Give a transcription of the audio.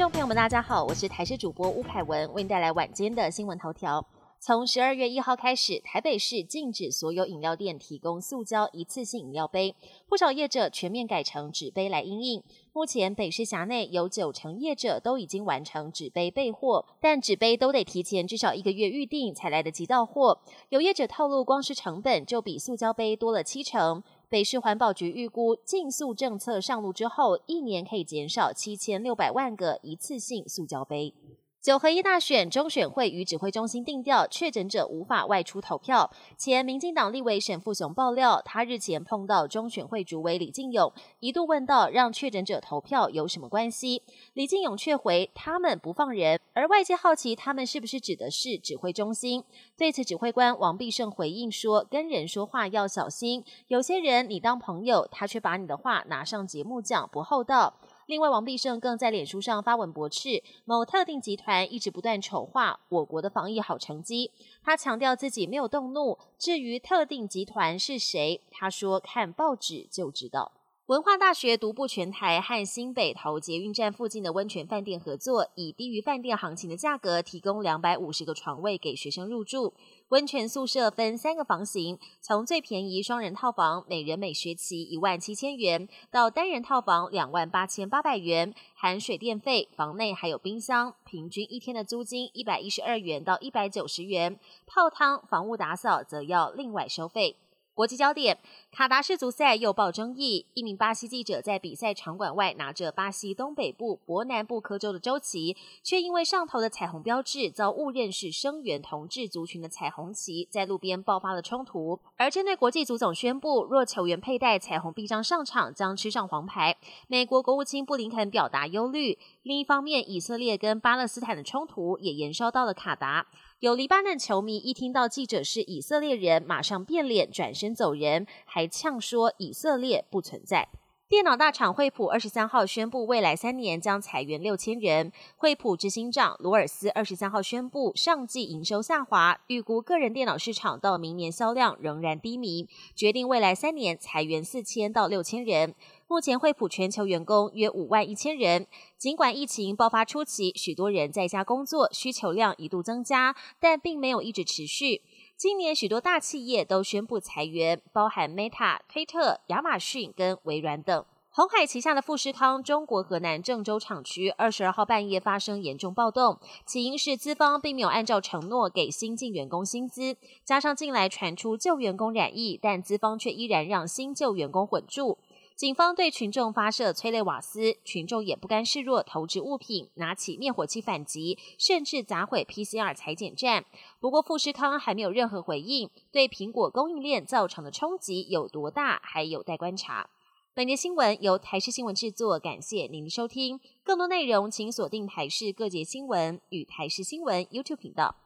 众朋友们，大家好，我是台视主播吴凯文，为您带来晚间的新闻头条。从十二月一号开始，台北市禁止所有饮料店提供塑胶一次性饮料杯，不少业者全面改成纸杯来应应。目前北市辖内有九成业者都已经完成纸杯备货，但纸杯都得提前至少一个月预定才来得及到货。有业者透露，光是成本就比塑胶杯多了七成。北市环保局预估，竞速政策上路之后，一年可以减少七千六百万个一次性塑胶杯。九合一大选，中选会与指挥中心定调，确诊者无法外出投票。前民进党立委沈富雄爆料，他日前碰到中选会主委李进勇，一度问到让确诊者投票有什么关系？李进勇却回他们不放人，而外界好奇他们是不是指的是指挥中心。对此，指挥官王必胜回应说，跟人说话要小心，有些人你当朋友，他却把你的话拿上节目讲，不厚道。另外，王必胜更在脸书上发文驳斥某特定集团一直不断丑化我国的防疫好成绩。他强调自己没有动怒，至于特定集团是谁，他说看报纸就知道。文化大学独步全台，和新北投捷运站附近的温泉饭店合作，以低于饭店行情的价格，提供两百五十个床位给学生入住。温泉宿舍分三个房型，从最便宜双人套房，每人每学期一万七千元，到单人套房两万八千八百元，含水电费，房内还有冰箱，平均一天的租金一百一十二元到一百九十元。泡汤、房屋打扫则要另外收费。国际焦点：卡达世足赛又爆争议。一名巴西记者在比赛场馆外拿着巴西东北部博南布科州的州旗，却因为上头的彩虹标志遭误认是声援同志族群的彩虹旗，在路边爆发了冲突。而针对国际足总宣布，若球员佩戴彩虹臂章上场，将吃上黄牌，美国国务卿布林肯表达忧虑。另一方面，以色列跟巴勒斯坦的冲突也延烧到了卡达。有黎巴嫩球迷一听到记者是以色列人，马上变脸，转身走人，还呛说以色列不存在。电脑大厂惠普二十三号宣布，未来三年将裁员六千人。惠普执行长罗尔斯二十三号宣布，上季营收下滑，预估个人电脑市场到明年销量仍然低迷，决定未来三年裁员四千到六千人。目前惠普全球员工约五万一千人。尽管疫情爆发初期，许多人在家工作，需求量一度增加，但并没有一直持续。今年许多大企业都宣布裁员，包含 Meta、推特、亚马逊跟微软等。红海旗下的富士康中国河南郑州厂区二十二号半夜发生严重暴动，起因是资方并没有按照承诺给新进员工薪资，加上近来传出旧员工染疫，但资方却依然让新旧员工混住。警方对群众发射催泪瓦斯，群众也不甘示弱，投掷物品，拿起灭火器反击，甚至砸毁 PCR 裁剪站。不过富士康还没有任何回应，对苹果供应链造成的冲击有多大，还有待观察。本节新闻由台视新闻制作，感谢您的收听。更多内容请锁定台视各节新闻与台视新闻 YouTube 频道。